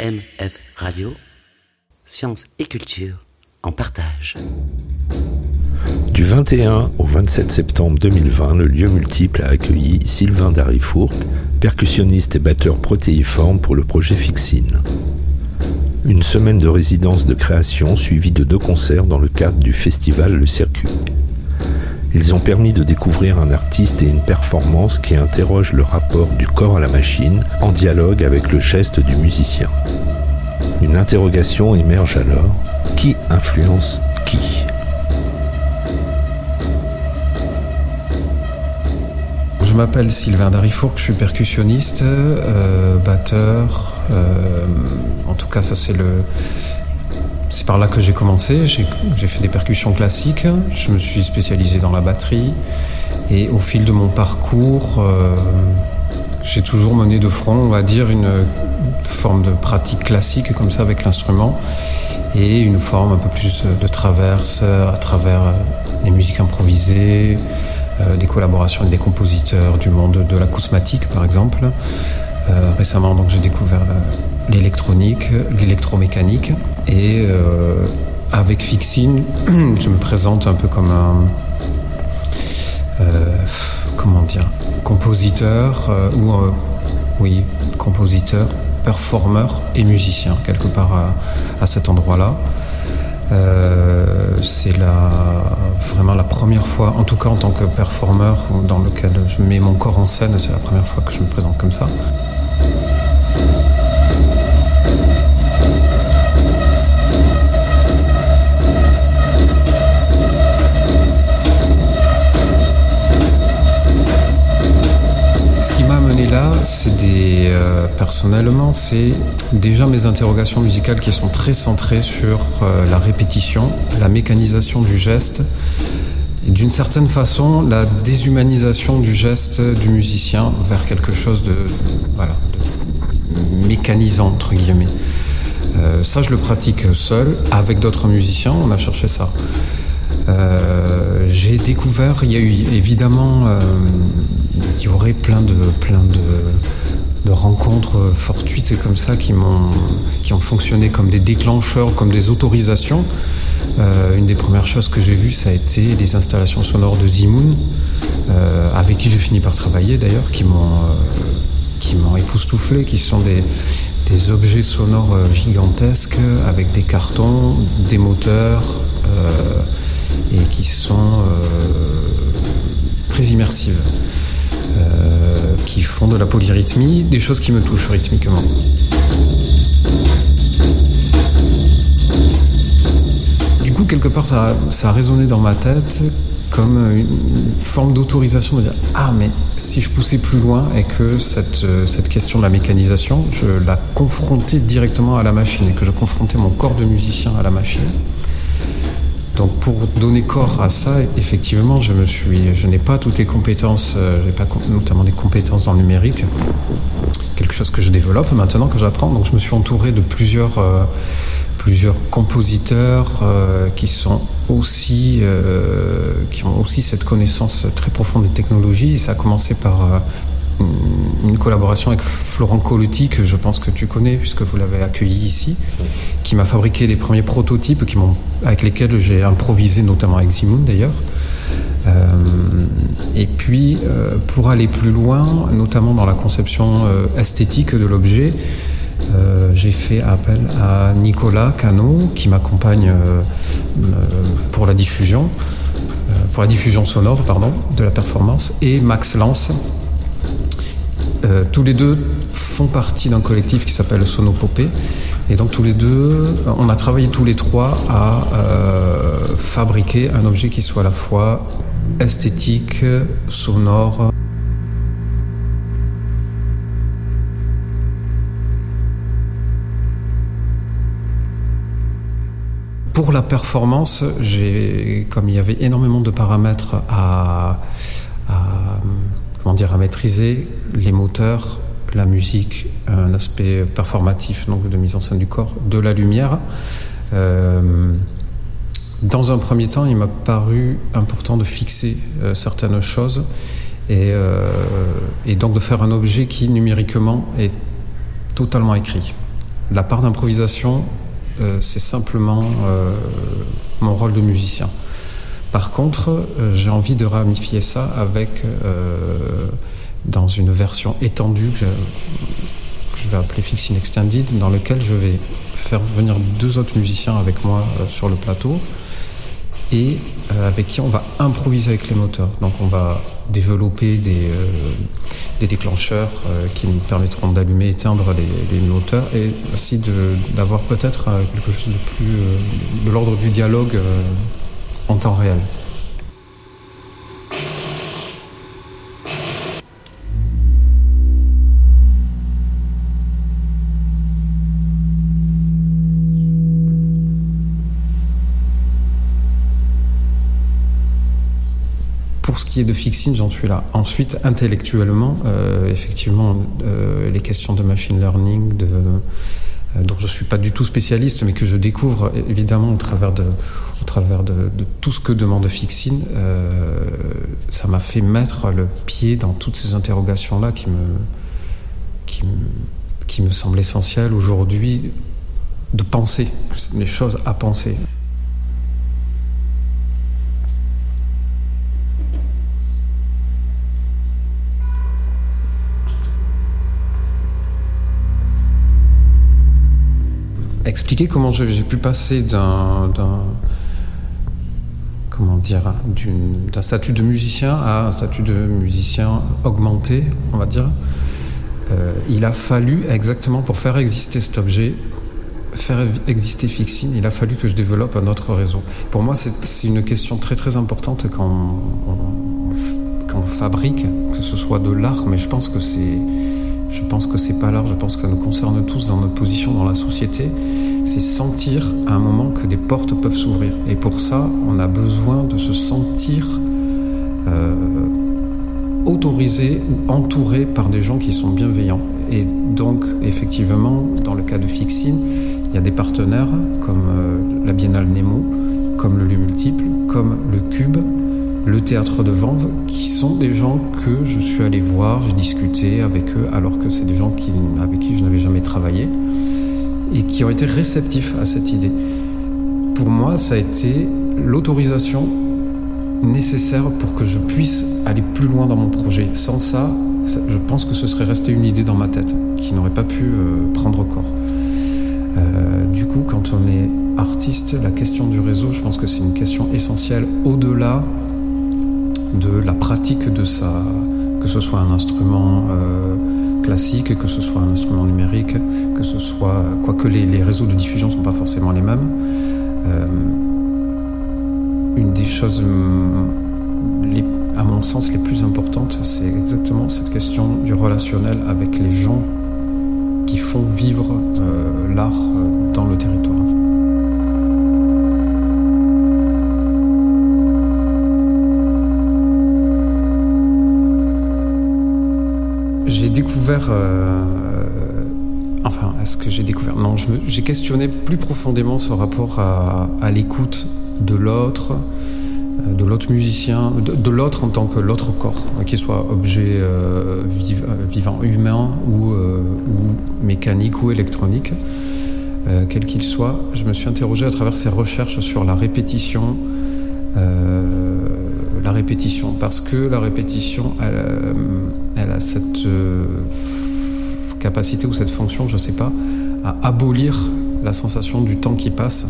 EMF Radio, sciences et culture en partage. Du 21 au 27 septembre 2020, le lieu multiple a accueilli Sylvain Darifourc, percussionniste et batteur protéiforme pour le projet Fixine. Une semaine de résidence de création suivie de deux concerts dans le cadre du festival Le Circuit. Ils ont permis de découvrir un artiste et une performance qui interroge le rapport du corps à la machine en dialogue avec le geste du musicien. Une interrogation émerge alors. Qui influence qui? Je m'appelle Sylvain Darifourc, je suis percussionniste, euh, batteur. euh, en tout cas, ça c'est le. C'est par là que j'ai commencé. J'ai fait des percussions classiques. Je me suis spécialisé dans la batterie. Et au fil de mon parcours, euh, j'ai toujours mené de front, on va dire, une forme de pratique classique comme ça avec l'instrument et une forme un peu plus de traverse à travers euh, les musiques improvisées, euh, des collaborations avec des compositeurs du monde de l'acousmatique par exemple. Récemment donc j'ai découvert l'électronique, l'électromécanique et euh, avec Fixine je me présente un peu comme un euh, comment dire compositeur euh, ou oui compositeur, performeur et musicien quelque part à, à cet endroit-là. C'est la, vraiment la première fois, en tout cas en tant que performeur, dans lequel je mets mon corps en scène, c'est la première fois que je me présente comme ça. C'est des. euh, personnellement, c'est déjà mes interrogations musicales qui sont très centrées sur euh, la répétition, la mécanisation du geste, d'une certaine façon, la déshumanisation du geste du musicien vers quelque chose de. voilà. mécanisant, entre guillemets. Euh, ça, je le pratique seul, avec d'autres musiciens, on a cherché ça. J'ai découvert, il y a eu évidemment, il y aurait plein de, plein de, rencontres fortuites comme ça qui qui ont fonctionné comme des déclencheurs, comme des autorisations. Euh, une des premières choses que j'ai vues, ça a été les installations sonores de Zimoun, euh, avec qui j'ai fini par travailler d'ailleurs, qui m'ont, euh, qui m'ont époustouflé, qui sont des, des objets sonores gigantesques avec des cartons, des moteurs. et qui sont très immersives, qui font de la polyrythmie, des choses qui me touchent rythmiquement. Du coup, quelque part, ça, a- ça a résonné dans ma tête comme une forme d'autorisation de dire Ah, mais si je poussais plus loin et que cette, euh, cette question de la mécanisation, je la confrontais directement à la machine et que je confrontais mon corps de musicien à la machine. Donc pour donner corps à ça, effectivement, je me suis, je n'ai pas toutes les compétences, euh, pas notamment des compétences dans le numérique, quelque chose que je développe maintenant que j'apprends. Donc je me suis entouré de plusieurs, euh, plusieurs compositeurs euh, qui sont aussi, qui ont aussi cette connaissance très profonde des technologies. Et ça a commencé par une- collaboration avec Florent Colotti, que je pense que tu connais puisque vous l'avez accueilli ici, qui m'a fabriqué les premiers prototypes avec lesquels j'ai improvisé, notamment avec Zimoun d'ailleurs. Euh, et puis, euh, pour aller plus loin, notamment dans la conception euh, esthétique de l'objet, j'ai fait appel à Nicolas Cano, qui m'accompagne pour la diffusion, pour la diffusion sonore, pardon, de la performance, et Max Lance, euh, tous les deux font partie d'un collectif qui s'appelle Sonopopée. Et donc tous les deux, on a travaillé tous les trois à euh, fabriquer un objet qui soit à la fois esthétique, sonore. Pour la performance, j'ai, comme il y avait énormément de paramètres à, dire, à maîtriser, les moteurs, la musique, un aspect performatif, donc de mise en scène du corps, de la lumière. euh, dans un premier temps, il m'a paru important de fixer euh, certaines choses euh, et donc de faire un objet qui numériquement est totalement écrit. La part d'improvisation, c'est simplement mon rôle de musicien. Par contre, j'ai envie de ramifier ça avec dans une version étendue que je, vais appeler Fixing Extended, dans lequel je vais faire venir deux autres musiciens avec moi euh, sur le plateau et euh, avec qui on va improviser avec les moteurs. Donc on va développer des, euh, déclencheurs qui nous permettront d'allumer, éteindre les, les, moteurs et ainsi d'avoir peut-être quelque chose de plus de l'ordre du dialogue en temps réel. pour ce qui est de fixing, j'en suis là. Ensuite, intellectuellement, euh, effectivement, euh, les questions de machine learning, de, dont je ne suis pas du tout spécialiste, mais que je découvre évidemment au travers de, tout ce que demande Fixin, ça m'a fait mettre le pied dans toutes ces interrogations-là qui me, qui, qui me semblent essentielles aujourd'hui de penser, les choses à penser. Expliquer comment j'ai pu passer d'un comment dire d'un statut de musicien à un statut de musicien augmenté, on va dire. Euh, il a fallu exactement pour faire exister cet objet, faire exister Fixin, il a fallu que je développe un autre réseau. Pour moi, c'est une question très très importante quand on fabrique, que ce soit de l'art, mais je pense que c'est je pense que c'est pas l'art, je pense que ça nous concerne tous dans notre position dans la société. C'est sentir à un moment que des portes peuvent s'ouvrir. Et pour ça, on a besoin de se sentir euh, autorisé ou entouré par des gens qui sont bienveillants. Et donc, effectivement, dans le cas de Fixine, il y a des partenaires comme euh, la Biennale Nemo, comme le lieu multiple, comme le Cube, le théâtre de Vanves, qui sont des gens que je suis allé voir, j'ai discuté avec eux, alors que c'est des gens avec qui je n'avais jamais travaillé, et qui ont été réceptifs à cette idée. Pour moi, ça a été l'autorisation nécessaire pour que je puisse aller plus loin dans mon projet. Sans ça, je pense que ce serait resté une idée dans ma tête, qui n'aurait pas pu euh, prendre corps. Euh, du coup, quand on est artiste, la question du réseau, je pense que c'est une question essentielle au-delà de la pratique de ça, que ce soit un instrument euh, classique, que ce soit un instrument numérique, que ce soit, quoique les, les réseaux de diffusion ne sont pas forcément les mêmes. Euh, une des choses, les, à mon sens, les plus importantes, c'est exactement cette question du relationnel avec les gens qui font vivre euh, l'art Euh, enfin, est-ce que j'ai découvert Non, j'ai questionné plus profondément ce rapport à, l'écoute de l'autre, euh, de l'autre musicien, de, l'autre en tant que l'autre corps, qu'il soit objet euh, vivant humain ou, mécanique ou électronique, quel qu'il soit. Je me suis interrogé à travers ces recherches sur la répétition la répétition, parce que la répétition, euh, a cette euh, capacité ou cette fonction, je ne sais pas, à abolir la sensation du temps qui passe.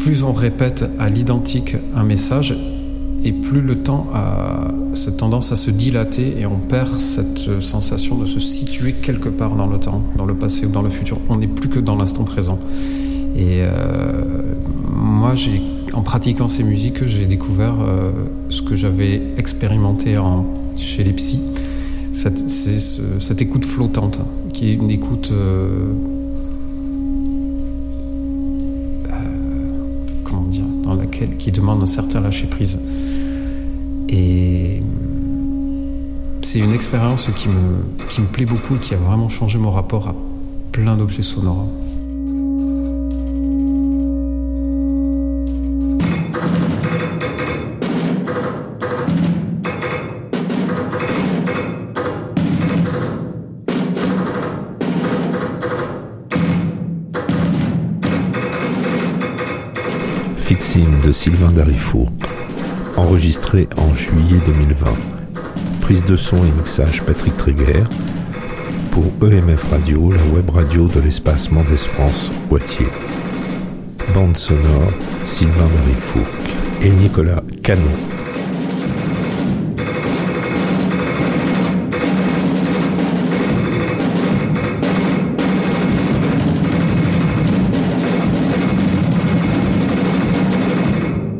Plus on répète à l'identique un message, et plus le temps a cette tendance à se dilater et on perd cette sensation de se situer quelque part dans le temps, dans le passé ou dans le futur. On n'est plus que dans l'instant présent. Et euh, moi, j'ai en pratiquant ces musiques, j'ai découvert euh, ce que j'avais expérimenté en, chez les psys. Cette, c'est cette écoute flottante, qui est une écoute euh, euh, dans laquelle qui demande un certain lâcher prise. Et c'est une expérience qui me plaît beaucoup et qui a vraiment changé mon rapport à plein d'objets sonores. De Sylvain Darifour, enregistré en juillet 2020. Prise de son et mixage Patrick Tréguer pour EMF Radio, la web radio de l'espace Mendes France Poitiers. Bande sonore Sylvain Darifour et Nicolas Canon.